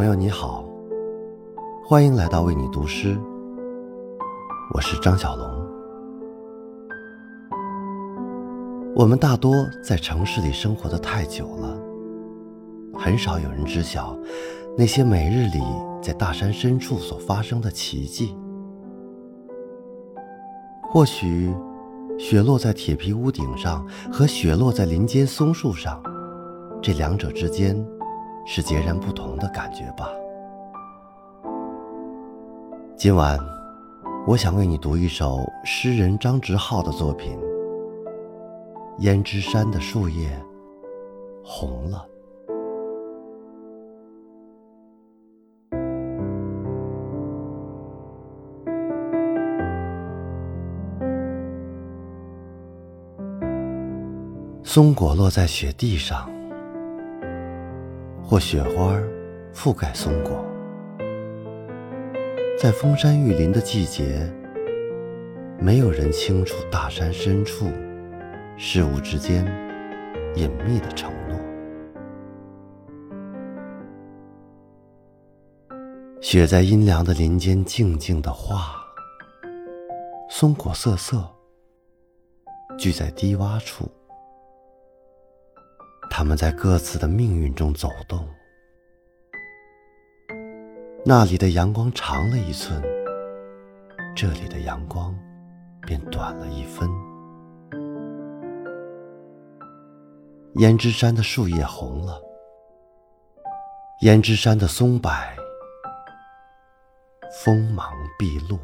朋友你好，欢迎来到为你读诗，我是张小龙。我们大多在城市里生活的太久了，很少有人知晓那些每日里在大山深处所发生的奇迹。或许，雪落在铁皮屋顶上和雪落在林间松树上，这两者之间。是截然不同的感觉吧。今晚，我想为你读一首诗人张直浩的作品《胭脂山的树叶红了》。松果落在雪地上。或雪花覆盖松果，在封山育林的季节，没有人清楚大山深处事物之间隐秘的承诺。雪在阴凉的林间静静的化，松果瑟瑟聚在低洼处。他们在各自的命运中走动，那里的阳光长了一寸，这里的阳光便短了一分。胭脂山的树叶红了，胭脂山的松柏锋芒毕露。